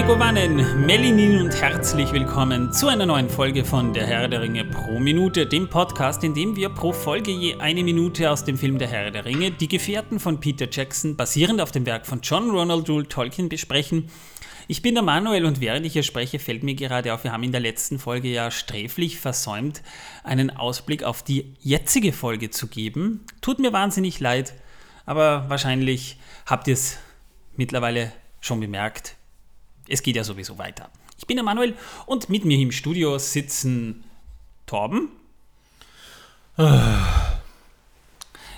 Megovanen, Melinin und herzlich willkommen zu einer neuen Folge von Der Herr der Ringe pro Minute, dem Podcast, in dem wir pro Folge je eine Minute aus dem Film Der Herr der Ringe, Die Gefährten von Peter Jackson, basierend auf dem Werk von John Ronald Rule Tolkien, besprechen. Ich bin der Manuel und während ich hier spreche, fällt mir gerade auf, wir haben in der letzten Folge ja sträflich versäumt, einen Ausblick auf die jetzige Folge zu geben. Tut mir wahnsinnig leid, aber wahrscheinlich habt ihr es mittlerweile schon bemerkt es geht ja sowieso weiter. Ich bin der Manuel und mit mir im Studio sitzen Torben.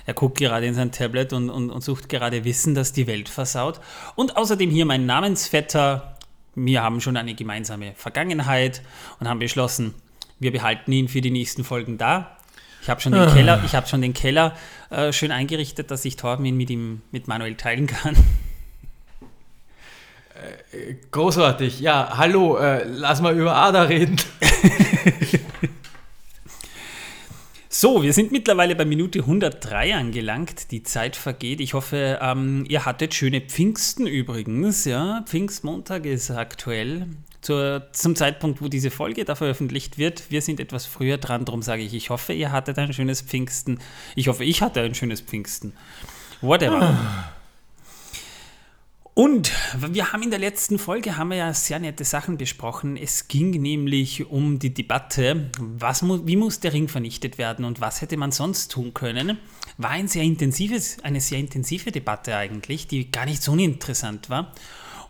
Er guckt gerade in sein Tablet und, und, und, sucht gerade Wissen, das die Welt versaut. Und außerdem hier mein Namensvetter. Wir haben schon eine gemeinsame Vergangenheit und haben beschlossen, wir behalten ihn für die nächsten Folgen da. Ich habe schon den ah. Keller, ich hab schon den Keller äh, schön eingerichtet, dass ich Torben ihn mit ihm mit Manuel teilen kann. Großartig. Ja, hallo, äh, lass mal über Ada reden. so, wir sind mittlerweile bei Minute 103 angelangt. Die Zeit vergeht. Ich hoffe, ähm, ihr hattet schöne Pfingsten übrigens. Ja, Pfingstmontag ist aktuell. Zur, zum Zeitpunkt, wo diese Folge da veröffentlicht wird. Wir sind etwas früher dran, darum sage ich, ich hoffe, ihr hattet ein schönes Pfingsten. Ich hoffe, ich hatte ein schönes Pfingsten. Whatever. Und wir haben in der letzten Folge haben wir ja sehr nette Sachen besprochen. Es ging nämlich um die Debatte, was mu wie muss der Ring vernichtet werden und was hätte man sonst tun können. War ein sehr intensives, eine sehr intensive Debatte eigentlich, die gar nicht so uninteressant war.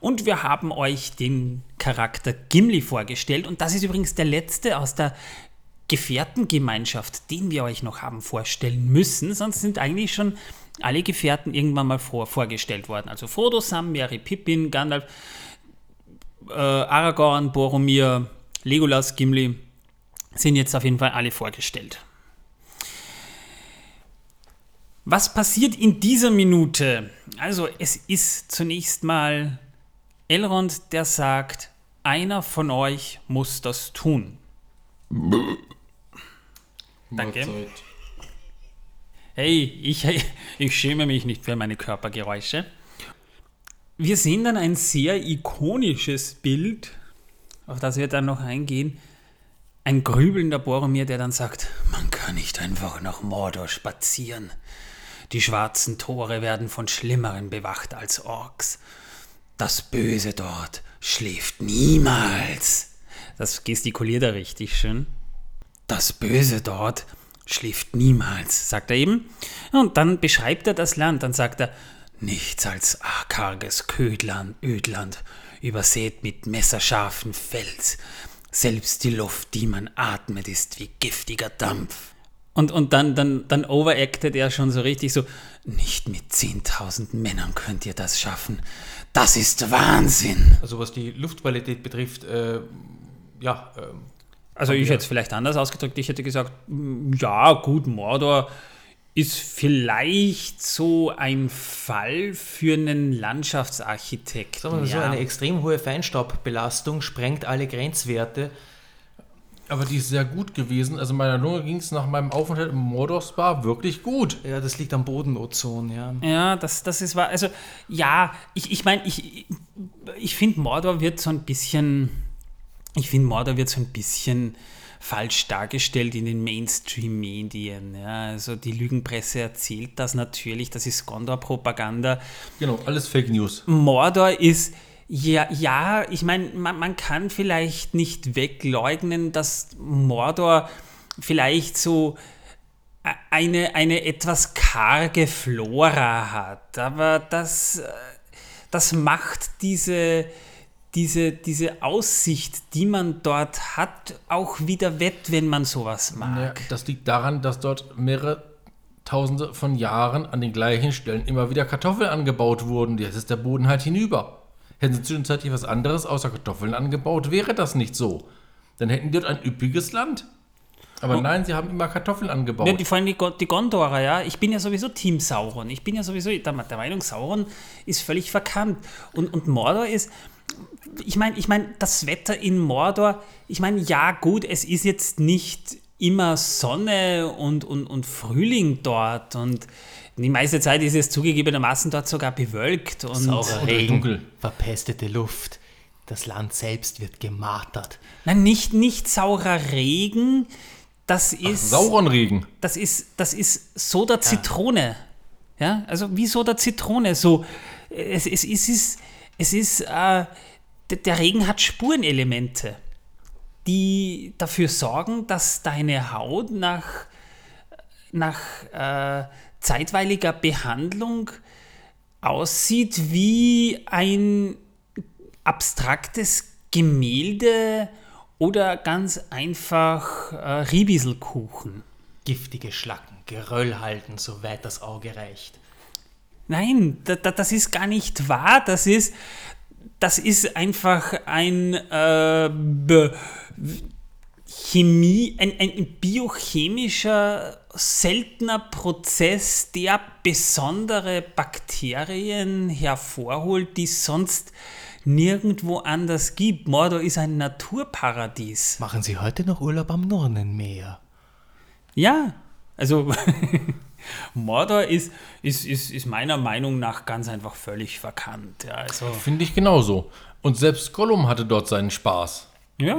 Und wir haben euch den Charakter Gimli vorgestellt und das ist übrigens der letzte aus der Gefährtengemeinschaft, den wir euch noch haben vorstellen müssen. Sonst sind eigentlich schon alle Gefährten irgendwann mal vor, vorgestellt worden. Also Frodo, Sam, Merry, Pippin, Gandalf, äh, Aragorn, Boromir, Legolas, Gimli sind jetzt auf jeden Fall alle vorgestellt. Was passiert in dieser Minute? Also es ist zunächst mal Elrond, der sagt, einer von euch muss das tun. Danke. Hey, ich, ich schäme mich nicht für meine Körpergeräusche. Wir sehen dann ein sehr ikonisches Bild, auf das wir dann noch eingehen. Ein grübelnder Boromir, der dann sagt, man kann nicht einfach nach Mordor spazieren. Die schwarzen Tore werden von Schlimmeren bewacht als Orks. Das Böse dort schläft niemals. Das gestikuliert er richtig schön. Das Böse dort schläft niemals, sagt er eben. Und dann beschreibt er das Land, dann sagt er, nichts als karges Ködland, Ödland, übersät mit messerscharfen Fels. Selbst die Luft, die man atmet, ist wie giftiger Dampf. Und, und dann, dann, dann overactet er schon so richtig so, nicht mit 10.000 Männern könnt ihr das schaffen. Das ist Wahnsinn. Also was die Luftqualität betrifft, äh, ja, äh, also ich hätte es vielleicht anders ausgedrückt. Ich hätte gesagt, mm, ja, gut, Mordor ist vielleicht so ein Fall für einen Landschaftsarchitekt. Sagen wir so, eine extrem hohe Feinstaubbelastung sprengt alle Grenzwerte. Aber die ist sehr gut gewesen. Also meiner Lunge ging es nach meinem Aufenthalt im Mordor Spa wirklich gut. Ja, das liegt am Bodenozon, ja. Ja, das, das ist wahr. Also ja, ich, ich meine, ich, ich finde Mordor wird so ein bisschen ich finde, Mordor wird so ein bisschen falsch dargestellt in den Mainstream-Medien. Ja, also die Lügenpresse erzählt das natürlich, das ist Gondor-Propaganda. Genau, alles Fake News. Mordor ist, ja, ja ich meine, man, man kann vielleicht nicht wegleugnen, dass Mordor vielleicht so eine, eine etwas karge Flora hat, aber das, das macht diese diese, diese Aussicht, die man dort hat, auch wieder wett, wenn man sowas mag. Ja, das liegt daran, dass dort mehrere Tausende von Jahren an den gleichen Stellen immer wieder Kartoffeln angebaut wurden. Jetzt ist der Boden halt hinüber. Hätten sie zwischenzeitlich was anderes außer Kartoffeln angebaut, wäre das nicht so. Dann hätten die dort ein üppiges Land. Aber oh. nein, sie haben immer Kartoffeln angebaut. Ja, die, vor allem die, die Gondorer, ja. Ich bin ja sowieso Team Sauron. Ich bin ja sowieso der, der Meinung, Sauron ist völlig verkannt. Und, und Mordor ist, ich meine, ich mein, das Wetter in Mordor, ich meine, ja gut, es ist jetzt nicht immer Sonne und, und, und Frühling dort und die meiste Zeit ist es zugegebenermaßen dort sogar bewölkt und saurer Regen, dunkel. verpestete Luft, Das Land selbst wird gemartert. Nein, nicht, nicht saurer Regen. Das ist, Sauren Regen. das ist, das ist Soda Zitrone. Ja, also wie Soda Zitrone. So, es, es, es ist, es ist, äh, der, Regen hat Spurenelemente, die dafür sorgen, dass deine Haut nach, nach äh, zeitweiliger Behandlung aussieht wie ein abstraktes Gemälde oder ganz einfach äh, Riebiselkuchen. Giftige Schlacken, Geröll halten, soweit das Auge reicht. Nein, da, da, das ist gar nicht wahr. Das ist, das ist einfach ein äh, Chemie, ein, ein biochemischer, seltener Prozess, der besondere Bakterien hervorholt, die es sonst nirgendwo anders gibt. Mordor ist ein Naturparadies. Machen Sie heute noch Urlaub am Nordernmeer? Ja, also Mordor ist, ist, ist, ist meiner Meinung nach ganz einfach völlig verkannt. Ja, also, Finde ich genauso. Und selbst Gollum hatte dort seinen Spaß. ja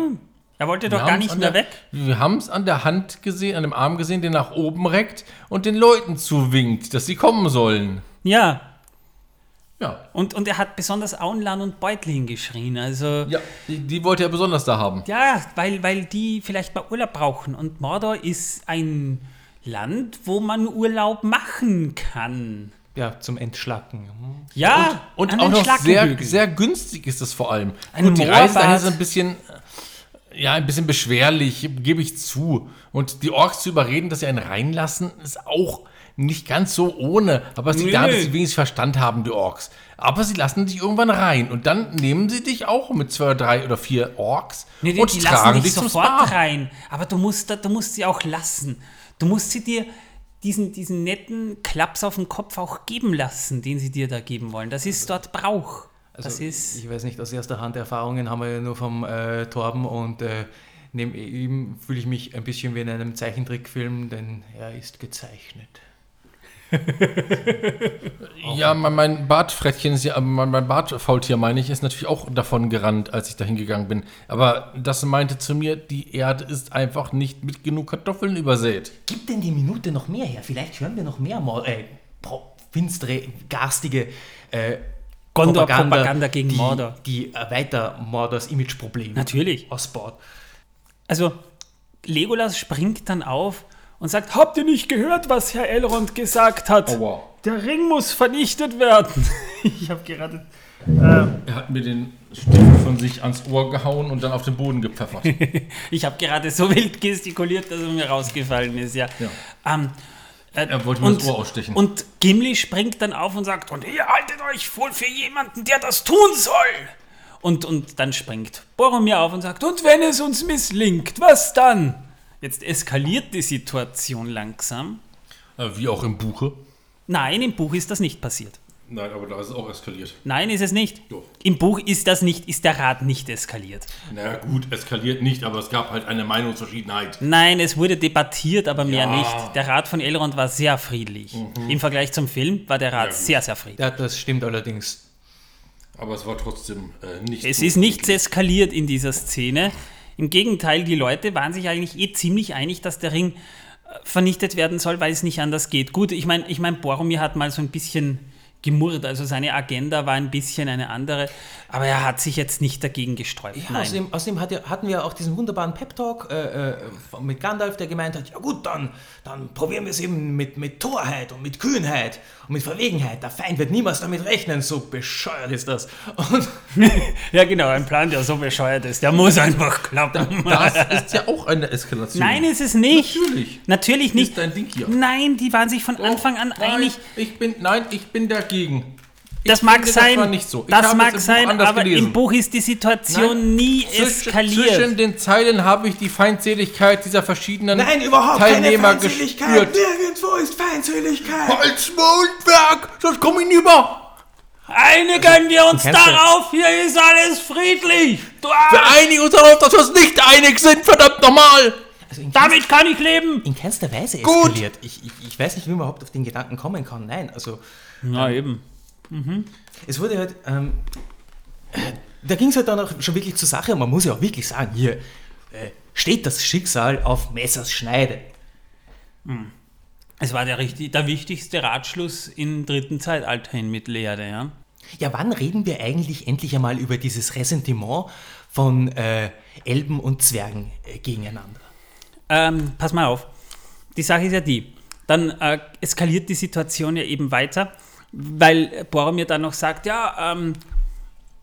er wollte doch Wir gar nicht mehr der, weg. Wir haben es an der Hand gesehen, an dem Arm gesehen, der nach oben reckt und den Leuten zuwinkt, dass sie kommen sollen. Ja, Ja. und, und er hat besonders Auenland und Beutlin geschrien. Also, Ja, die, die wollte er besonders da haben. ja, weil, weil die vielleicht mal Urlaub brauchen. Und Mordor ist ein Land, wo man Urlaub machen kann. Ja, zum Entschlacken. Ja, Und an auch noch sehr, sehr günstig ist es vor allem. Ein Gut, die Reise dahin ist ein bisschen, ja, ein bisschen beschwerlich, gebe ich zu. Und die Orks zu überreden, dass sie einen reinlassen, ist auch nicht ganz so ohne. Aber sie Nö. da, dass sie wenigstens Verstand haben, die Orks. Aber sie lassen dich irgendwann rein. Und dann nehmen sie dich auch mit zwei, drei oder vier Orks Nee, die, und die tragen lassen dich sofort Spa. rein. Aber du musst, du musst sie auch lassen. Du musst sie dir diesen, diesen netten Klaps auf den Kopf auch geben lassen, den sie dir da geben wollen. Das ist dort Brauch. das Also, ist. ich weiß nicht, aus erster Hand Erfahrungen haben wir ja nur vom äh, Torben und äh, neben ihm fühle ich mich ein bisschen wie in einem Zeichentrickfilm, denn er ist gezeichnet. Ja, mein, mein Bartfrettchen ist ja, mein, mein Bartfaultier, meine ich, ist natürlich auch davon gerannt, als ich dahin gegangen bin. Aber das meinte zu mir, die Erde ist einfach nicht mit genug Kartoffeln übersät. Gib denn die Minute noch mehr her? Vielleicht hören wir noch mehr Mor äh, pro- finstere, garstige äh, Gondor Propaganda gegen die, Mordor. Die äh, weiter Mordors Imageprobleme Natürlich. ausbaut. Also, Legolas springt dann auf und sagt: Habt ihr nicht gehört, was Herr Elrond gesagt hat? Aua. Der Ring muss vernichtet werden. ich habe gerade. Er hat mir den Stift von sich ans Ohr gehauen und dann auf den Boden gepfeffert. Ich habe gerade so wild gestikuliert, dass er mir rausgefallen ist, ja. Ja. Ähm, äh, Er wollte mir das Ohr ausstechen. Und Gimli springt dann auf und sagt, und ihr haltet euch wohl für jemanden, der das tun soll. Und, und dann springt Boromir auf und sagt, und wenn es uns misslingt, was dann? Jetzt eskaliert die Situation langsam. Äh, Wie auch im Buche. Nein, im Buch ist das nicht passiert. Nein, aber da ist es auch eskaliert. Nein, ist es nicht. Doch. Im Buch ist das nicht, ist der Rat nicht eskaliert. Na gut, eskaliert nicht, aber es gab halt eine Meinungsverschiedenheit. Nein, es wurde debattiert, aber mehr Ja. Mhm. nicht. Der Rat von Elrond war sehr friedlich. Im Vergleich zum Film war der Rat Ja, sehr, sehr friedlich. Ja, das stimmt allerdings. Aber es war trotzdem äh, nicht Es so ist nichts eskaliert in dieser Szene. Im Gegenteil, die Leute waren sich eigentlich eh ziemlich einig, dass der Ring äh, vernichtet werden soll, weil es nicht anders geht. Gut, ich meine, ich mein, Boromir hat mal so ein bisschen gemurrt, also seine Agenda war ein bisschen eine andere, aber er hat sich jetzt nicht dagegen gesträubt. Ja, außerdem, außerdem hat hatten wir auch diesen wunderbaren Pep-Talk äh, äh, mit Gandalf, der gemeint hat, ja gut, dann, dann probieren wir es eben mit, mit Torheit und mit Kühnheit und mit Verwegenheit. Der Feind wird niemals damit rechnen, so bescheuert ist das. Ja, genau, ein Plan, der so bescheuert ist, der muss einfach klappen. Das ist ja auch eine Eskalation. Nein, ist es nicht. Natürlich. Natürlich nicht. Ist dein Ding hier. Nein, die waren sich von Anfang an nein, einig. Ich bin, nein, ich bin dagegen. Ich Das mag finde, sein, war nicht so. Das mag es im Buch sein, aber gelesen. im Buch ist die Situation Nein, nie eskaliert. zwischen den Zeilen habe ich die Feindseligkeit dieser verschiedenen nein, überhaupt Teilnehmer keine Feindseligkeit. gespürt. Nirgendwo ist Feindseligkeit. Halt's Mondwerk, sonst komm ich hinüber. Einigen wir uns darauf, hier ist alles friedlich. Du Wir Arsch, einigen uns darauf, dass wir uns nicht einig sind, verdammt nochmal. Also damit kann ich leben. in keinster Weise Gut. eskaliert. Ich, ich, ich weiß nicht, wie man überhaupt auf den Gedanken kommen kann. Nein, also Na eben. es wurde halt, ähm, da ging es halt dann auch schon wirklich zur Sache und man muss ja auch wirklich sagen, hier äh, steht das Schicksal auf Messers Schneide. Es war der, richtig, der wichtigste Ratschluss im dritten Zeitalter in Mittelerde, ja. Ja, wann reden wir eigentlich endlich einmal über dieses Ressentiment von äh, Elben und Zwergen äh, gegeneinander? Ähm, pass mal auf. Die Sache ist ja die. Dann äh, eskaliert die Situation ja eben weiter, weil Boromir dann noch sagt, ja, ähm,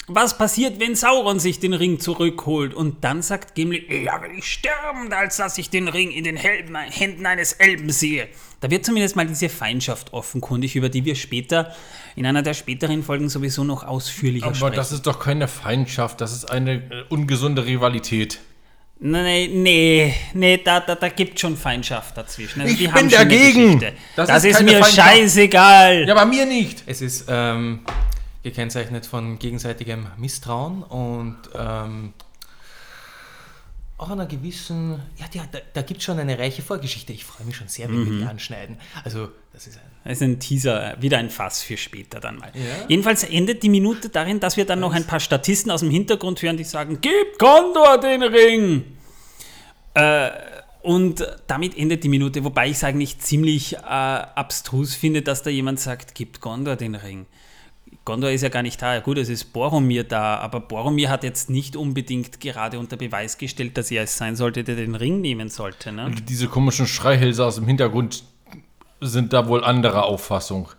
was passiert, wenn Sauron sich den Ring zurückholt? Und dann sagt Gimli, eher will ich sterben, als dass ich den Ring in den Helden, Händen eines Elben sehe. Da wird zumindest mal diese Feindschaft offenkundig, über die wir später in einer der späteren Folgen sowieso noch ausführlicher Aber sprechen. das ist doch keine Feindschaft, das ist eine äh, ungesunde Rivalität. Nee, nee, nee, da, da, da gibt schon Feindschaft dazwischen. Also Ich die bin dagegen. Das Das, ist ist, mir Feindschaft. scheißegal. Ja, bei mir nicht. Es ist ähm, gekennzeichnet von gegenseitigem Misstrauen und ähm, auch einer gewissen, ja, ja da, da gibt es schon eine reiche Vorgeschichte. Ich freue mich schon sehr, wenn wir die anschneiden. Also, das ist ein. Ist ein Teaser, wieder ein Fass für später dann mal. Ja. Jedenfalls endet die Minute darin, dass wir dann noch ein paar Statisten aus dem Hintergrund hören, die sagen, gib Gondor den Ring! Äh, und damit endet die Minute, wobei ich es eigentlich ziemlich äh, abstrus finde, dass da jemand sagt, gibt Gondor den Ring. Gondor ist ja gar nicht da. Ja, gut, es ist Boromir da, aber Boromir hat jetzt nicht unbedingt gerade unter Beweis gestellt, dass er es sein sollte, der den Ring nehmen sollte. Ne? Diese komischen Schreihälse aus dem Hintergrund sind da wohl anderer Auffassung.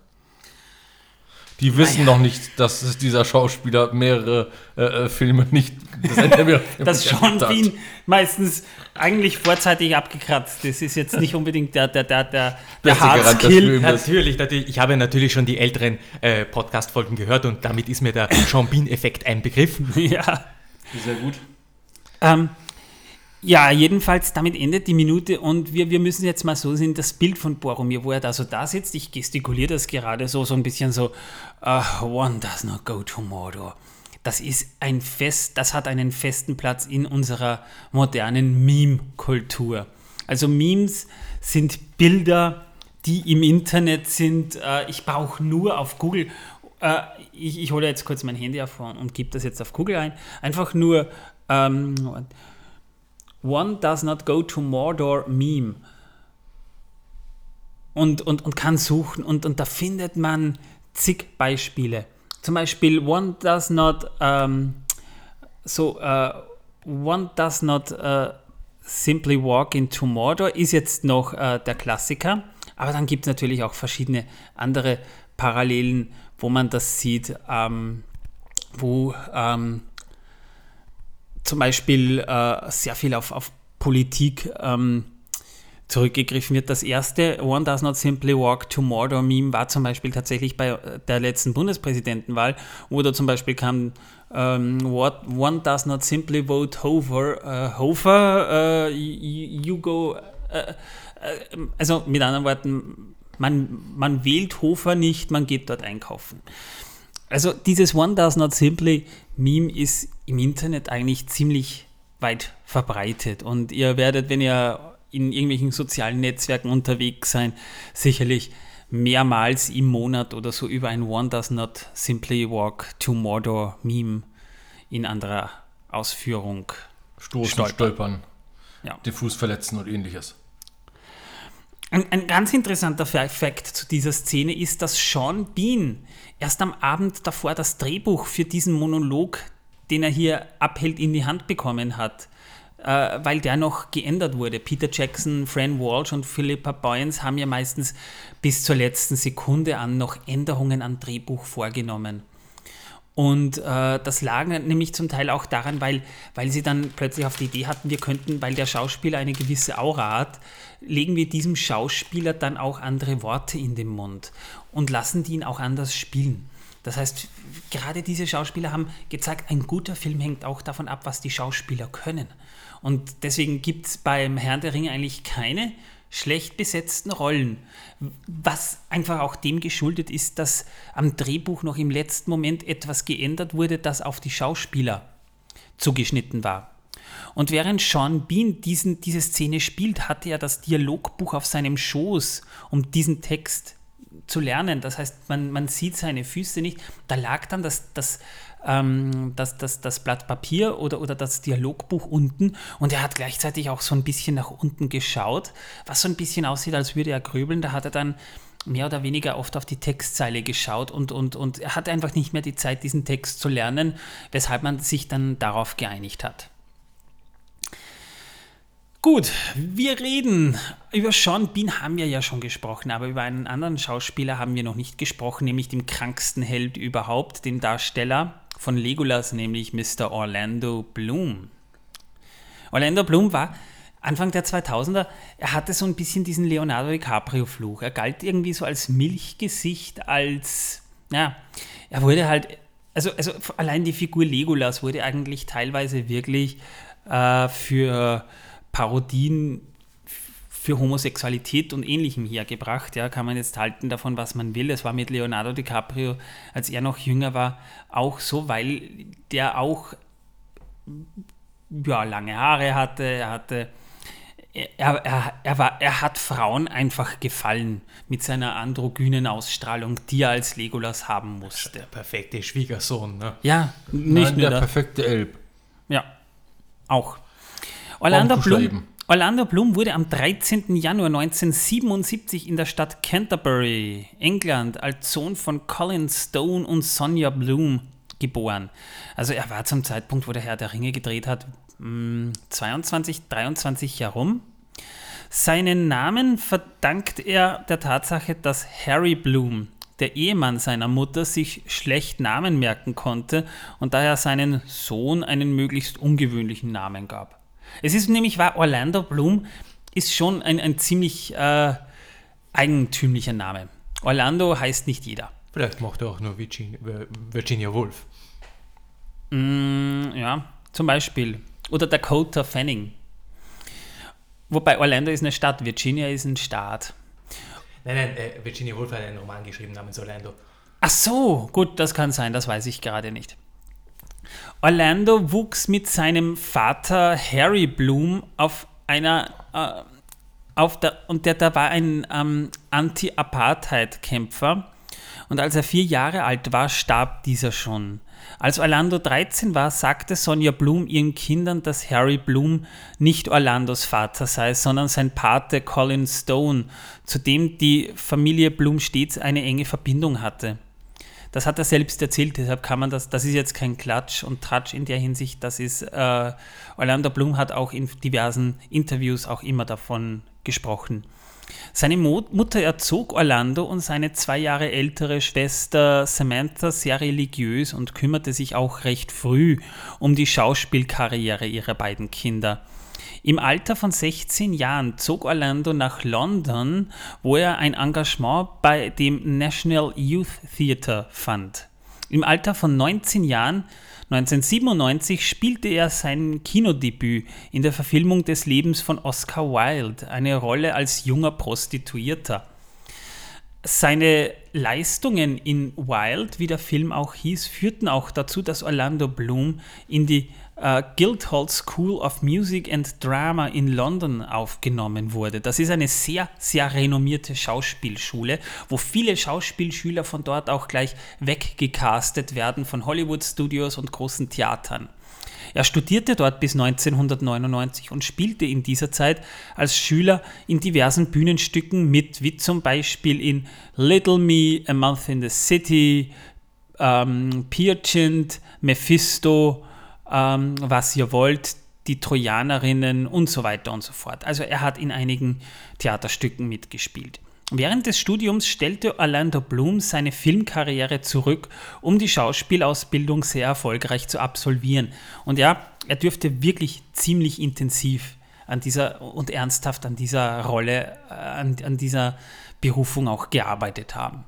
Die wissen noch nicht, dass es dieser Schauspieler mehrere äh, äh, Filme nicht. Das erlebt hat. Bean meistens eigentlich vorzeitig abgekratzt. Das ist jetzt nicht unbedingt der, der, der, der, der Hardskill. Natürlich, natürlich, ich habe natürlich schon die älteren äh, Podcast-Folgen gehört und damit ist mir der Sean Bean-Effekt ein Begriff. Ja. Sehr gut. Ähm, ja, jedenfalls, damit endet die Minute und wir, wir müssen jetzt mal so sehen, das Bild von Boromir, wo er da so da sitzt, ich gestikuliere das gerade so, so ein bisschen so, uh, one does not go to Mordor. Das ist ein Fest, das hat einen festen Platz in unserer modernen Meme-Kultur. Also Memes sind Bilder, die im Internet sind. Äh, ich brauche nur auf Google, äh, ich, ich hole jetzt kurz mein Handy hervor und gebe das jetzt auf Google ein, einfach nur ähm, One does not go to Mordor Meme. Und, und, und kann suchen und, und da findet man zig Beispiele. Zum Beispiel One does not ähm, so äh, One does not äh, simply walk into Mordor ist jetzt noch äh, der Klassiker, aber dann gibt es natürlich auch verschiedene andere Parallelen, wo man das sieht, ähm, wo ähm, zum Beispiel äh, sehr viel auf, auf Politik ähm, zurückgegriffen wird. Das erste One Does Not Simply Walk to Mordor Meme war zum Beispiel tatsächlich bei äh, der letzten Bundespräsidentenwahl, wo da zum Beispiel kam ähm, what, One Does Not Simply Vote Hofer, äh, Hofer, äh, you, go, äh, äh, also mit anderen Worten, man, man wählt Hofer nicht, man geht dort einkaufen. Also dieses One Does Not Simply Meme ist im Internet eigentlich ziemlich weit verbreitet und ihr werdet, wenn ihr in irgendwelchen sozialen Netzwerken unterwegs seid, sicherlich mehrmals im Monat oder so über ein One Does Not Simply Walk to Mordor Meme in anderer Ausführung Stoßen, Stolpern. stolpern, Ja. den Fuß verletzen und ähnliches. Ein, ein ganz interessanter Fakt zu dieser Szene ist, dass Sean Bean erst am Abend davor das Drehbuch für diesen Monolog, den er hier abhält, in die Hand bekommen hat, äh, weil der noch geändert wurde. Peter Jackson, Fran Walsh und Philippa Boyens haben ja meistens bis zur letzten Sekunde an noch Änderungen am Drehbuch vorgenommen. Und äh, das lag nämlich zum Teil auch daran, weil, weil sie dann plötzlich auf die Idee hatten, wir könnten, weil der Schauspieler eine gewisse Aura hat, legen wir diesem Schauspieler dann auch andere Worte in den Mund und lassen die ihn auch anders spielen. Das heißt, gerade diese Schauspieler haben gezeigt, ein guter Film hängt auch davon ab, was die Schauspieler können. Und deswegen gibt es beim Herrn der Ringe eigentlich keine schlecht besetzten Rollen. Was einfach auch dem geschuldet ist, dass am Drehbuch noch im letzten Moment etwas geändert wurde, das auf die Schauspieler zugeschnitten war. Und während Sean Bean diesen, diese Szene spielt, hatte er das Dialogbuch auf seinem Schoß, um diesen Text zu lernen. Das heißt, man, man sieht seine Füße nicht. Da lag dann das, das, ähm, das, das, das Blatt Papier oder, oder das Dialogbuch unten und er hat gleichzeitig auch so ein bisschen nach unten geschaut, was so ein bisschen aussieht, als würde er grübeln. Da hat er dann mehr oder weniger oft auf die Textzeile geschaut und, und, und er hatte einfach nicht mehr die Zeit, diesen Text zu lernen, weshalb man sich dann darauf geeinigt hat. Gut, wir reden über Sean Bean haben wir ja schon gesprochen, aber über einen anderen Schauspieler haben wir noch nicht gesprochen, nämlich den kranksten Held überhaupt, den Darsteller von Legolas, nämlich Mr. Orlando Bloom. Orlando Bloom war Anfang der 2000er, er hatte so ein bisschen diesen Leonardo DiCaprio-Fluch. Er galt irgendwie so als Milchgesicht, als, ja, er wurde halt, also, also allein die Figur Legolas wurde eigentlich teilweise wirklich äh, für Parodien für Homosexualität und Ähnlichem hergebracht. Ja, kann man jetzt halten davon, was man will. Es war mit Leonardo DiCaprio, als er noch jünger war, auch so, weil der auch ja, lange Haare hatte, er hatte er, er, er, war, er hat Frauen einfach gefallen mit seiner androgynen Ausstrahlung, die er als Legolas haben musste. Der perfekte Schwiegersohn, ne? Ja, nicht Nein, nur der das. perfekte Elb. Ja, auch. Orlando Bloom. Orlando Bloom wurde am 13. Januar 1977 in der Stadt Canterbury, England, als Sohn von Colin Stone und Sonja Bloom geboren. Also er war zum Zeitpunkt, wo der Herr der Ringe gedreht hat, mh, 22, 23 herum. Seinen Namen verdankt er der Tatsache, dass Harry Bloom, der Ehemann seiner Mutter, sich schlecht Namen merken konnte und daher seinen Sohn einen möglichst ungewöhnlichen Namen gab. Es ist nämlich wahr, Orlando Bloom ist schon ein, ein ziemlich äh, eigentümlicher Name. Orlando heißt nicht jeder. Vielleicht macht er auch nur Virginia, Virginia Woolf. Mm, ja, zum Beispiel. Oder Dakota Fanning. Wobei Orlando ist eine Stadt, Virginia ist ein Staat. Nein, nein, äh, Virginia Woolf hat einen Roman geschrieben namens Orlando. Ach so, gut, das kann sein, das weiß ich gerade nicht. Orlando wuchs mit seinem Vater Harry Bloom auf einer äh, auf der und der, der war ein ähm, Anti-Apartheid-Kämpfer und als er vier Jahre alt war, starb dieser schon. Als Orlando 13 war, sagte Sonja Bloom ihren Kindern, dass Harry Bloom nicht Orlandos Vater sei, sondern sein Pate Colin Stone, zu dem die Familie Bloom stets eine enge Verbindung hatte. Das hat er selbst erzählt, deshalb kann man das, das ist jetzt kein Klatsch und Tratsch in der Hinsicht, das ist, äh, Orlando Bloom hat auch in diversen Interviews auch immer davon gesprochen. Seine Mo Mutter erzog Orlando und seine zwei Jahre ältere Schwester Samantha sehr religiös und kümmerte sich auch recht früh um die Schauspielkarriere ihrer beiden Kinder. Im Alter von 16 Jahren zog Orlando nach London, wo er ein Engagement bei dem National Youth Theatre fand. Im Alter von 19 Jahren 1997 spielte er sein Kinodebüt in der Verfilmung des Lebens von Oscar Wilde, eine Rolle als junger Prostituierter. Seine Leistungen in Wild, wie der Film auch hieß, führten auch dazu, dass Orlando Bloom in die äh, Guildhall School of Music and Drama in London aufgenommen wurde. Das ist eine sehr, sehr renommierte Schauspielschule, wo viele Schauspielschüler von dort auch gleich weggecastet werden von Hollywood-Studios und großen Theatern. Er studierte dort bis 1999 und spielte in dieser Zeit als Schüler in diversen Bühnenstücken mit, wie zum Beispiel in Little Me, A Month in the City, ähm, Peerchint, Mephisto, ähm, Was ihr wollt, die Trojanerinnen und so weiter und so fort. Also er hat in einigen Theaterstücken mitgespielt. Während des Studiums stellte Orlando Bloom seine Filmkarriere zurück, um die Schauspielausbildung sehr erfolgreich zu absolvieren. Und ja, er dürfte wirklich ziemlich intensiv an dieser und ernsthaft an dieser Rolle, äh, an, an dieser Berufung auch gearbeitet haben.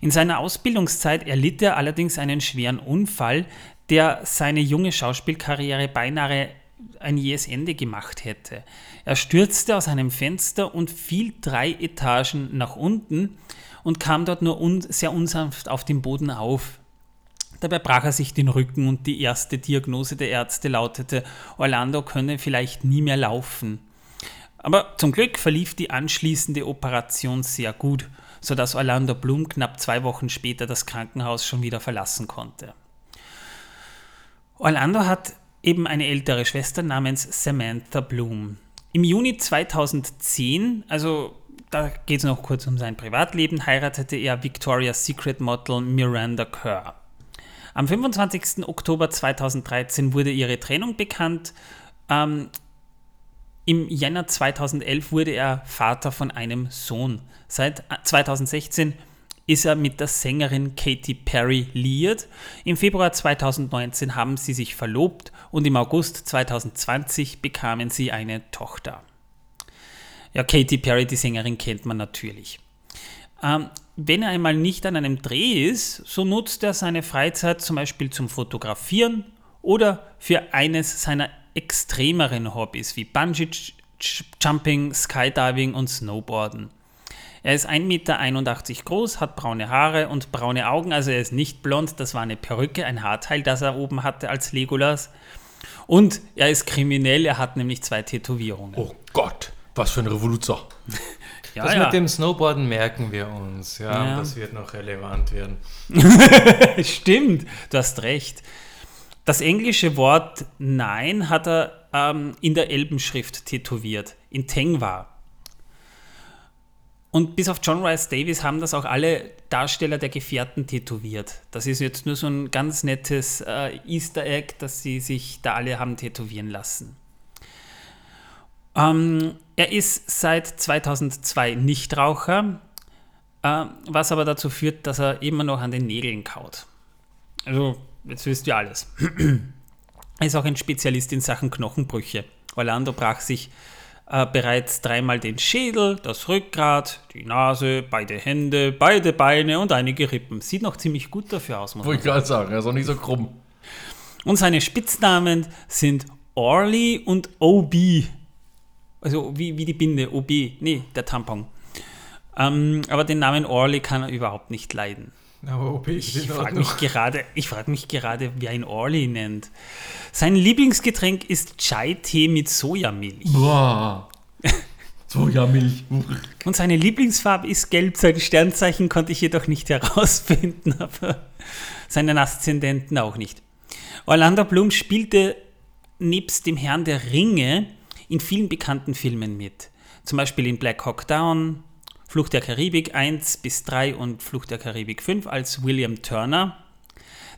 In seiner Ausbildungszeit erlitt er allerdings einen schweren Unfall, der seine junge Schauspielkarriere beinahe ein jähes Ende gemacht hätte. Er stürzte aus einem Fenster und fiel drei Etagen nach unten und kam dort nur un sehr unsanft auf dem Boden auf. Dabei brach er sich den Rücken und die erste Diagnose der Ärzte lautete, Orlando könne vielleicht nie mehr laufen. Aber zum Glück verlief die anschließende Operation sehr gut, sodass Orlando Bloom knapp zwei Wochen später das Krankenhaus schon wieder verlassen konnte. Orlando hat eben eine ältere Schwester namens Samantha Bloom. Im Juni 2010, also da geht es noch kurz um sein Privatleben, heiratete er Victoria's Secret Model Miranda Kerr. Am 25. Oktober 2013 wurde ihre Trennung bekannt. Ähm, Im Jänner 2011 wurde er Vater von einem Sohn. Seit 2016 ist er mit der Sängerin Katy Perry liiert. Im Februar 2019 haben sie sich verlobt und im August 2020 bekamen sie eine Tochter. Ja, Katy Perry, die Sängerin, kennt man natürlich. Ähm, wenn er einmal nicht an einem Dreh ist, so nutzt er seine Freizeit zum Beispiel zum Fotografieren oder für eines seiner extremeren Hobbys wie Bungee Jumping, Skydiving und Snowboarden. Er ist 1,81 Meter groß, hat braune Haare und braune Augen, also er ist nicht blond, das war eine Perücke, ein Haarteil, das er oben hatte als Legolas. Und er ist kriminell, er hat nämlich zwei Tätowierungen. Oh Gott, was für ein Revoluzer. Ja, das ja. mit dem Snowboarden merken wir uns. Ja, ja, das wird noch relevant werden. Stimmt, du hast recht. Das englische Wort Nein hat er ähm, in der Elbenschrift tätowiert, in Tengwa. Und bis auf John Rice Davis haben das auch alle Darsteller der Gefährten tätowiert. Das ist jetzt nur so ein ganz nettes äh, Easter Egg, dass sie sich da alle haben tätowieren lassen. Ähm, er ist seit 2002 Nichtraucher, äh, was aber dazu führt, dass er immer noch an den Nägeln kaut. Also, jetzt wisst ihr alles. er ist auch ein Spezialist in Sachen Knochenbrüche. Orlando brach sich äh, bereits dreimal den Schädel, das Rückgrat, die Nase, beide Hände, beide Beine und einige Rippen. Sieht noch ziemlich gut dafür aus, muss Wollte ich gerade sagen, er ist auch nicht so krumm. Und seine Spitznamen sind Orly und OB. Also wie, wie die Binde, OB, nee, der Tampon. Ähm, aber den Namen Orly kann er überhaupt nicht leiden. Aber OP ich frage mich, gerade, frag mich gerade, wer ihn Orly nennt. Sein Lieblingsgetränk ist Chai-Tee mit Sojamilch. Boah. Sojamilch. Und seine Lieblingsfarbe ist gelb. Sein Sternzeichen konnte ich jedoch nicht herausfinden, aber seinen Aszendenten auch nicht. Orlando Bloom spielte nebst dem Herrn der Ringe in vielen bekannten Filmen mit. Zum Beispiel in Black Hawk Down, Flucht der Karibik 1 bis 3 und Flucht der Karibik 5 als William Turner.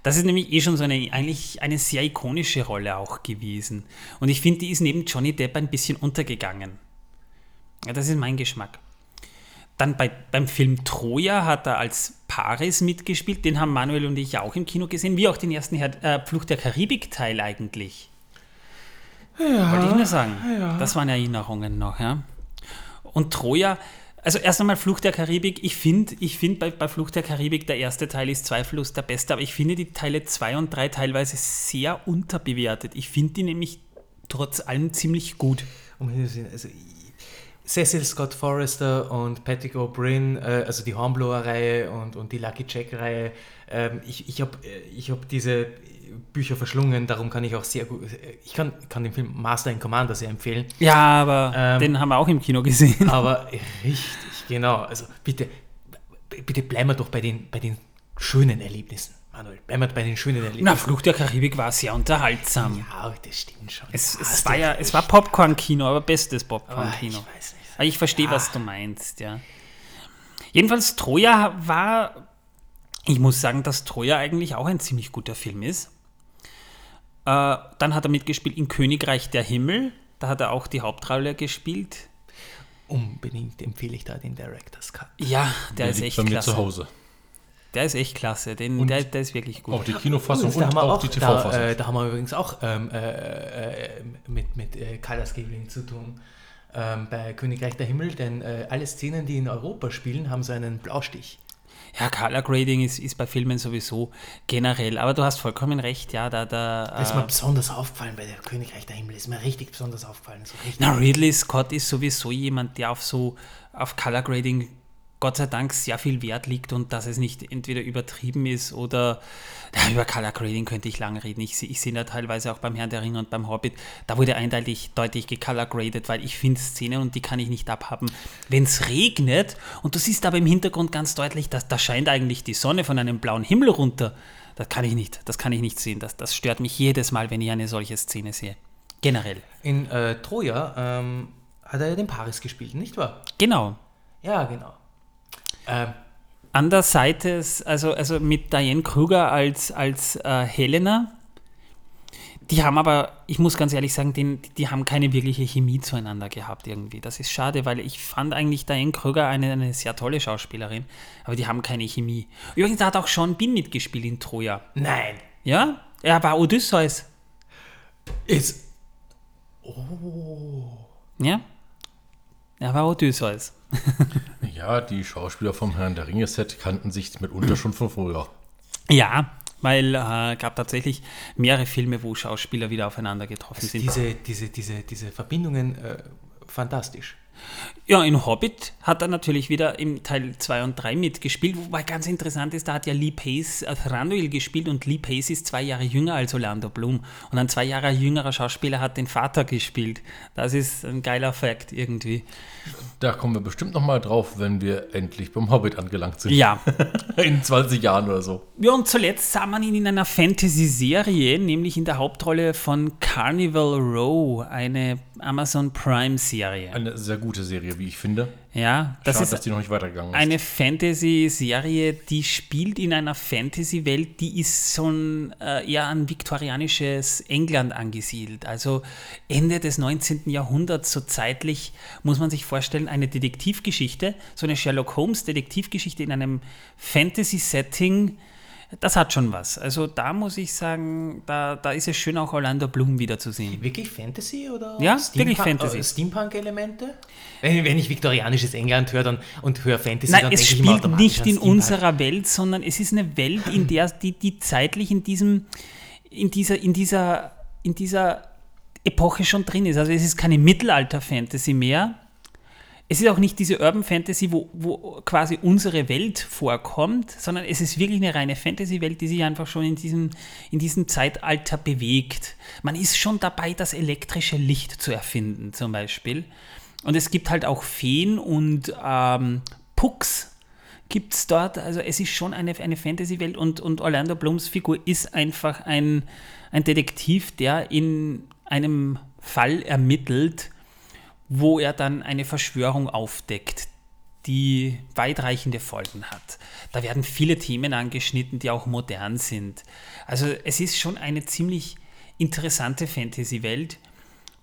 Das ist nämlich eh schon so eine, eigentlich eine sehr ikonische Rolle auch gewesen. Und ich finde, die ist neben Johnny Depp ein bisschen untergegangen. Ja, das ist mein Geschmack. Dann bei, beim Film Troja hat er als Paris mitgespielt. Den haben Manuel und ich auch im Kino gesehen, wie auch den ersten Her äh, Flucht der Karibik-Teil eigentlich. Ja, Wollte ich nur sagen. Ja. Das waren Erinnerungen noch, ja. Und Troja, also erst einmal Flucht der Karibik. Ich finde, ich find bei, bei Flucht der Karibik, der erste Teil ist zweifellos der beste, aber ich finde die Teile 2 und 3 teilweise sehr unterbewertet. Ich finde die nämlich trotz allem ziemlich gut. Also, Cecil Scott Forrester und Patrick O'Brien, äh, also die Hornblower-Reihe und, und die Lucky Jack-Reihe, ähm, ich, ich habe äh, ich hab diese Bücher verschlungen, darum kann ich auch sehr gut, ich kann, kann den Film Master in Commander sehr empfehlen. Ja, aber ähm, den haben wir auch im Kino gesehen. Aber richtig, genau. Also bitte, bitte bleiben wir doch bei den, bei den schönen Erlebnissen. Manuel, bleiben wir bei den schönen Erlebnissen. Na, Fluch der Karibik war sehr unterhaltsam. Ja, das stimmt schon. Es, es war ja, es war Popcorn-Kino, aber bestes Popcorn-Kino. Ich weiß nicht. Aber ich verstehe, ja. was du meinst, ja. Jedenfalls, Troja war, ich muss sagen, dass Troja eigentlich auch ein ziemlich guter Film ist. Äh, dann hat er mitgespielt in Königreich der Himmel. Da hat er auch die Hauptrolle gespielt. Unbedingt empfehle ich da den Director's Cut. Ja, der, der ist echt bei mir klasse. zu Hause. Der ist echt klasse, den, der, der, ist wirklich gut. Auch die Kinofassung und, und auch, auch, die TV-Fassung. Da, äh, da, haben wir übrigens auch ähm, äh, äh mit, mit äh, Color Scaling zu tun ähm, bei Königreich der Himmel, denn äh, alle Szenen, die in Europa spielen, haben so einen Blaustich. Ja, Color Grading ist, ist bei Filmen sowieso generell, aber du hast vollkommen recht, ja, da, da. Das ist mir äh, besonders aufgefallen bei der Königreich der Himmel, ist mir richtig besonders aufgefallen. So richtig na, Ridley Scott ist sowieso jemand, der auf so, auf Color Grading Gott sei Dank sehr viel Wert liegt und dass es nicht entweder übertrieben ist oder ja, über Color Grading könnte ich lange reden. Ich, ich sehe da teilweise auch beim Herrn der Ringe und beim Hobbit, da wurde eindeutig deutlich gecolor graded, weil ich finde Szenen und die kann ich nicht abhaben. Wenn es regnet und du siehst aber im Hintergrund ganz deutlich, dass da scheint eigentlich die Sonne von einem blauen Himmel runter. Das kann ich nicht, das kann ich nicht sehen. Das, das stört mich jedes Mal, wenn ich eine solche Szene sehe. Generell. In äh, Troja ähm, hat er ja den Paris gespielt, nicht wahr? Genau. Ja, genau. Ähm, An der Seite, also, also mit Diane Kruger als, als äh, Helena, die haben aber, ich muss ganz ehrlich sagen, die, die haben keine wirkliche Chemie zueinander gehabt irgendwie. Das ist schade, weil ich fand eigentlich Diane Kruger eine, eine sehr tolle Schauspielerin, aber die haben keine Chemie. Übrigens da hat auch Sean Bean mitgespielt in Troja. nein. Ja, er war Odysseus. Ist. Ja, er war Odysseus. Ja, die Schauspieler vom Herrn der Ringe-Set kannten sich mitunter schon von früher. Ja, weil äh, gab tatsächlich mehrere Filme, wo Schauspieler wieder aufeinander getroffen sind. Diese, diese, diese, diese Verbindungen äh, fantastisch. Ja, in Hobbit hat er natürlich wieder im Teil 2 und 3 mitgespielt, wobei ganz interessant ist, da hat ja Lee Pace äh, Thranduil gespielt und Lee Pace ist zwei Jahre jünger als Orlando Bloom. Und ein zwei Jahre jüngerer Schauspieler hat den Vater gespielt. Das ist ein geiler Fakt irgendwie. Da kommen wir bestimmt noch mal drauf, wenn wir endlich beim Hobbit angelangt sind. Ja. In 20 Jahren oder so. Ja, und zuletzt sah man ihn in einer Fantasy-Serie, nämlich in der Hauptrolle von Carnival Row, eine Amazon Prime-Serie. Eine sehr gute Serie, wie ich finde. Ja, das Schade, ist dass die noch nicht weitergegangen ist. eine Fantasy-Serie, die spielt in einer Fantasy-Welt, die ist schon äh, eher an viktorianisches England angesiedelt. Also Ende des 19. Jahrhunderts, so zeitlich, muss man sich vorstellen, eine Detektivgeschichte, so eine Sherlock Holmes-Detektivgeschichte in einem Fantasy-Setting. Das hat schon was. Also da muss ich sagen, da, da ist es schön, auch Orlando Bloom wiederzusehen. Wirklich Fantasy oder Ja, wirklich Fantasy. Äh, Steampunk-Elemente? Wenn, wenn ich viktorianisches England höre dann, und höre Fantasy, Nein, dann es denke ich immer spielt nicht in Steampunk. unserer Welt, sondern es ist eine Welt, in der die, die zeitlich in diesem, in dieser, in dieser, in dieser Epoche schon drin ist. Also es ist keine Mittelalter-Fantasy mehr. Es ist auch nicht diese Urban Fantasy, wo, wo quasi unsere Welt vorkommt, sondern es ist wirklich eine reine Fantasy-Welt, die sich einfach schon in diesem, in diesem Zeitalter bewegt. Man ist schon dabei, das elektrische Licht zu erfinden, zum Beispiel. Und es gibt halt auch Feen und ähm, Pucks gibt es dort. Also es ist schon eine, eine Fantasy-Welt und, und Orlando Blooms Figur ist einfach ein, ein Detektiv, der in einem Fall ermittelt, wo er dann eine Verschwörung aufdeckt, die weitreichende Folgen hat. Da werden viele Themen angeschnitten, die auch modern sind. Also es ist schon eine ziemlich interessante Fantasy-Welt,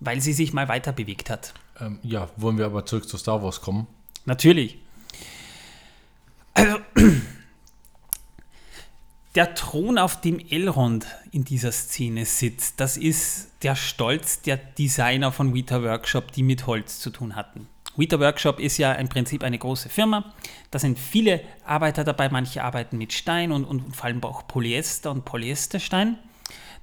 weil sie sich mal weiter bewegt hat. Ähm, ja, wollen wir aber zurück zu Star Wars kommen. Natürlich. Also, der Thron, auf dem Elrond in dieser Szene sitzt, das ist der Stolz der Designer von Weta Workshop, die mit Holz zu tun hatten. Weta Workshop ist ja im Prinzip eine große Firma. Da sind viele Arbeiter dabei. Manche arbeiten mit Stein und, und vor allem auch Polyester und Polyesterstein.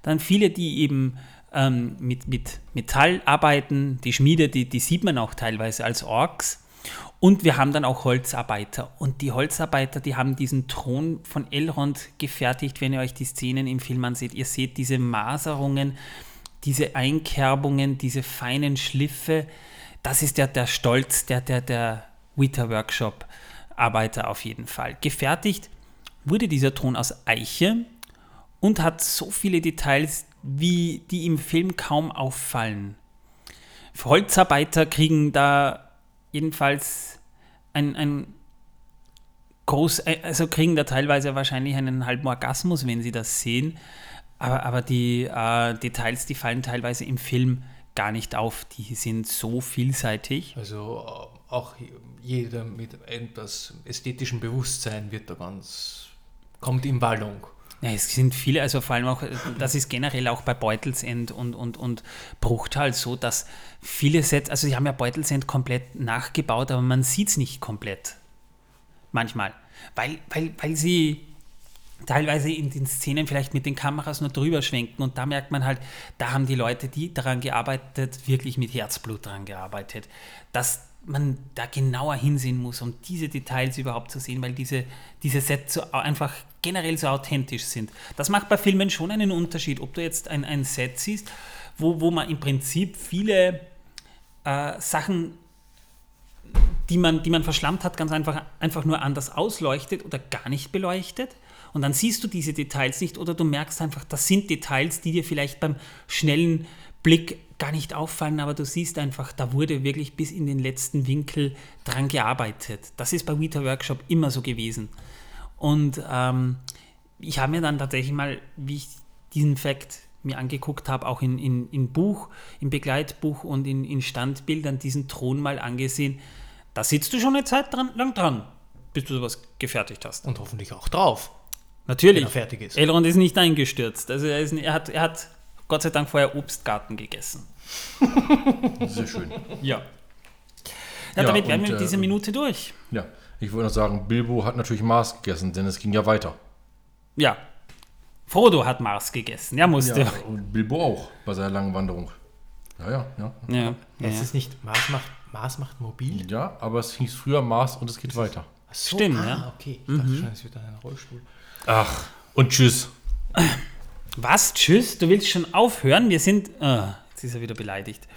Dann viele, die eben ähm, mit, mit Metall arbeiten. Die Schmiede, die, die sieht man auch teilweise als Orks. Und wir haben dann auch Holzarbeiter. Und die Holzarbeiter, die haben diesen Thron von Elrond gefertigt, wenn ihr euch die Szenen im Film anseht. Ihr seht diese Maserungen, diese Einkerbungen, diese feinen Schliffe. Das ist der, der Stolz der, der, der Weta Workshop Arbeiter auf jeden Fall. Gefertigt wurde dieser Thron aus Eiche und hat so viele Details, wie die im Film kaum auffallen. Holzarbeiter kriegen da jedenfalls ein, ein groß, also kriegen da teilweise wahrscheinlich einen halben Orgasmus, wenn sie das sehen. Aber, aber die äh, Details, die fallen teilweise im Film gar nicht auf. Die sind so vielseitig. Also äh, auch jeder mit etwas ästhetischen Bewusstsein wird da ganz, kommt in Wallung. Ja, es sind viele, also vor allem auch, das ist generell auch bei Beutelsend und, und, und Bruchtal so, dass viele Sets, also sie haben ja Beutelsend komplett nachgebaut, aber man sieht es nicht komplett. Manchmal. Weil, weil, weil sie teilweise in den Szenen vielleicht mit den Kameras nur drüber schwenken und da merkt man halt, da haben die Leute, die daran gearbeitet, wirklich mit Herzblut daran gearbeitet. Dass man da genauer hinsehen muss, um diese Details überhaupt zu sehen, weil diese, diese Sets so einfach generell so authentisch sind. Das macht bei Filmen schon einen Unterschied, ob du jetzt ein, ein Set siehst, wo, wo man im Prinzip viele äh, Sachen, die man, die man verschlammt hat, ganz einfach, einfach nur anders ausleuchtet oder gar nicht beleuchtet. Und dann siehst du diese Details nicht oder du merkst einfach, das sind Details, die dir vielleicht beim schnellen Blick gar nicht auffallen, aber du siehst einfach, da wurde wirklich bis in den letzten Winkel dran gearbeitet. Das ist bei Vita Workshop immer so gewesen. Und ähm, ich habe mir dann tatsächlich mal, wie ich diesen Fakt mir angeguckt habe, auch in, in, in Buch, im Begleitbuch und in, in Standbildern diesen Thron mal angesehen. Da sitzt du schon eine Zeit dran, lang dran, bis du sowas gefertigt hast. Und hoffentlich auch drauf. Natürlich. Wenn er fertig ist. Elrond ist nicht eingestürzt. Also er, ist, er, hat, er hat Gott sei Dank vorher Obstgarten gegessen. Sehr schön. Ja. Ja, Ja, damit wären und, wir mit äh, dieser Minute durch. Ja, ich wollte noch sagen, Bilbo hat natürlich Mars gegessen, denn es ging ja weiter. Ja. Frodo hat Mars gegessen. Er musste. Ja, und Bilbo auch bei seiner langen Wanderung. Ja, ja, ja. Ja. ja. Es ist nicht, Mars macht, Mars macht mobil. Ja, aber es hieß früher Mars und es geht weiter. So, Stimmt, ah, ja. okay. Ich dachte schon, es wird ein Rollstuhl. Ach, und tschüss. Was? Tschüss? Du willst schon aufhören? Wir sind. Ah, jetzt ist er wieder beleidigt.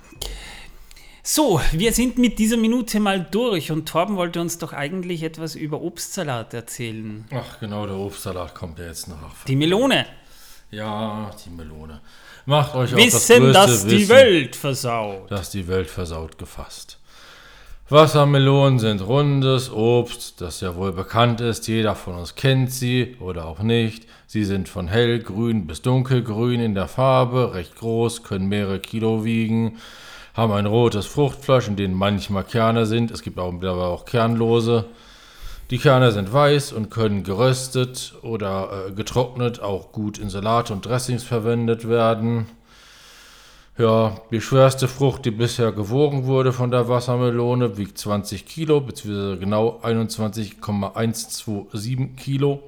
So, wir sind mit dieser Minute mal durch und Torben wollte uns doch eigentlich etwas über Obstsalat erzählen. Ach, genau, der Obstsalat kommt ja jetzt noch. Die Melone. Ja, die Melone. Macht euch auf das Wissen, größte dass die Wissen, Welt versaut. dass die Welt versaut gefasst. Wassermelonen sind rundes Obst, das ja wohl bekannt ist. Jeder von uns kennt sie oder auch nicht. Sie sind von hellgrün bis dunkelgrün in der Farbe, recht groß, können mehrere Kilo wiegen, haben ein rotes Fruchtfleisch, in dem manchmal Kerne sind. Es gibt auch, aber auch kernlose. Die Kerne sind weiß und können geröstet oder äh, getrocknet auch gut in Salate und Dressings verwendet werden. Ja, die schwerste Frucht, die bisher gewogen wurde von der Wassermelone, wiegt 20 Kilo, beziehungsweise genau 21,127 Kilo.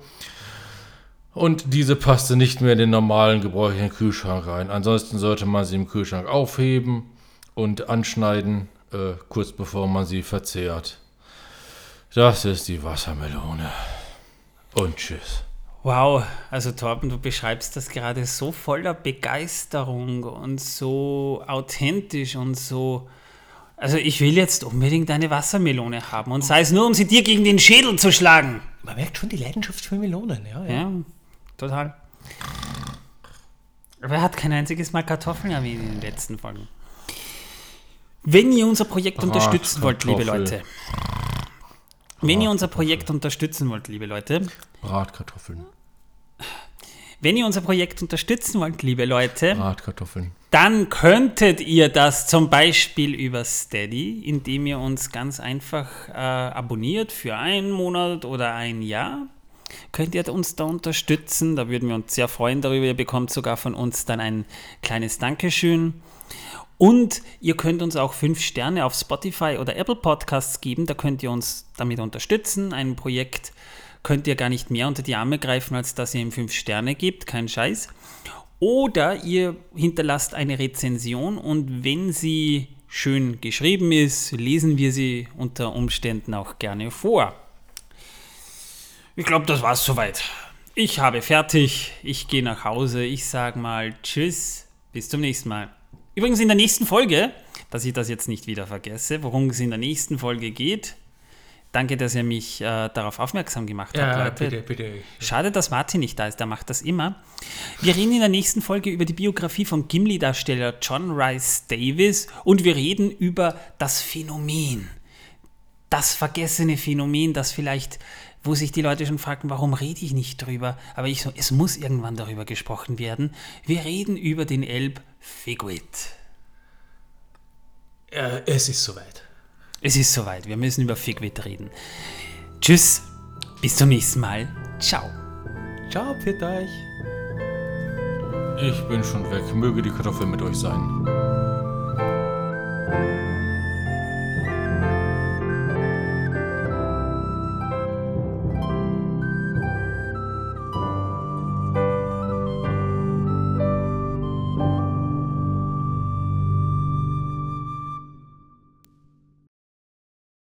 Und diese passte nicht mehr in den normalen gebräuchlichen Kühlschrank rein. Ansonsten sollte man sie im Kühlschrank aufheben und anschneiden, äh, kurz bevor man sie verzehrt. Das ist die Wassermelone. Und tschüss. Wow, also Torben, du beschreibst das gerade so voller Begeisterung und so authentisch und so. Also ich will jetzt unbedingt eine Wassermelone haben und sei es nur, um sie dir gegen den Schädel zu schlagen. Man merkt schon die Leidenschaft für Melonen, ja. ja. Ja, total. Aber er hat kein einziges Mal Kartoffeln erwähnt in den letzten Folgen. Wenn ihr unser Projekt unterstützen wollt, liebe. Leute. Wenn ihr unser Projekt unterstützen wollt, liebe Leute, Bratkartoffeln. Wenn ihr unser Projekt unterstützen wollt, liebe Leute, Bratkartoffeln. dann könntet ihr das zum Beispiel über Steady, indem ihr uns ganz einfach äh, abonniert für einen Monat oder ein Jahr. Könnt ihr uns da unterstützen? Da würden wir uns sehr freuen darüber. Ihr bekommt sogar von uns dann ein kleines Dankeschön. Und ihr könnt uns auch fünf Sterne auf Spotify oder Apple Podcasts geben. Da könnt ihr uns damit unterstützen. Ein Projekt könnt ihr gar nicht mehr unter die Arme greifen, als dass ihr ihm fünf Sterne gebt. Kein Scheiß. Oder ihr hinterlasst eine Rezension und wenn sie schön geschrieben ist, lesen wir sie unter Umständen auch gerne vor. Ich glaube, das war's soweit. Ich habe fertig. Ich gehe nach Hause. Ich sage mal Tschüss. Bis zum nächsten Mal. Übrigens in der nächsten Folge, dass ich das jetzt nicht wieder vergesse, worum es in der nächsten Folge geht. Danke, dass ihr mich äh, darauf aufmerksam gemacht habt, Ja, Leute. bitte, bitte. Schade, dass Martin nicht da ist, der macht das immer. Wir reden in der nächsten Folge über die Biografie vom Gimli-Darsteller John Rice Davis und wir reden über das Phänomen. Das vergessene Phänomen, das vielleicht, wo sich die Leute schon fragen, warum rede ich nicht drüber? Aber ich so, es muss irgendwann darüber gesprochen werden. Wir reden über den Elb Figwit. Äh, es ist soweit. Es ist soweit, wir müssen über Figwit reden. Tschüss, bis zum nächsten Mal. Ciao. Ciao, pfiat euch. Ich bin schon weg. Möge die Kartoffel mit euch sein.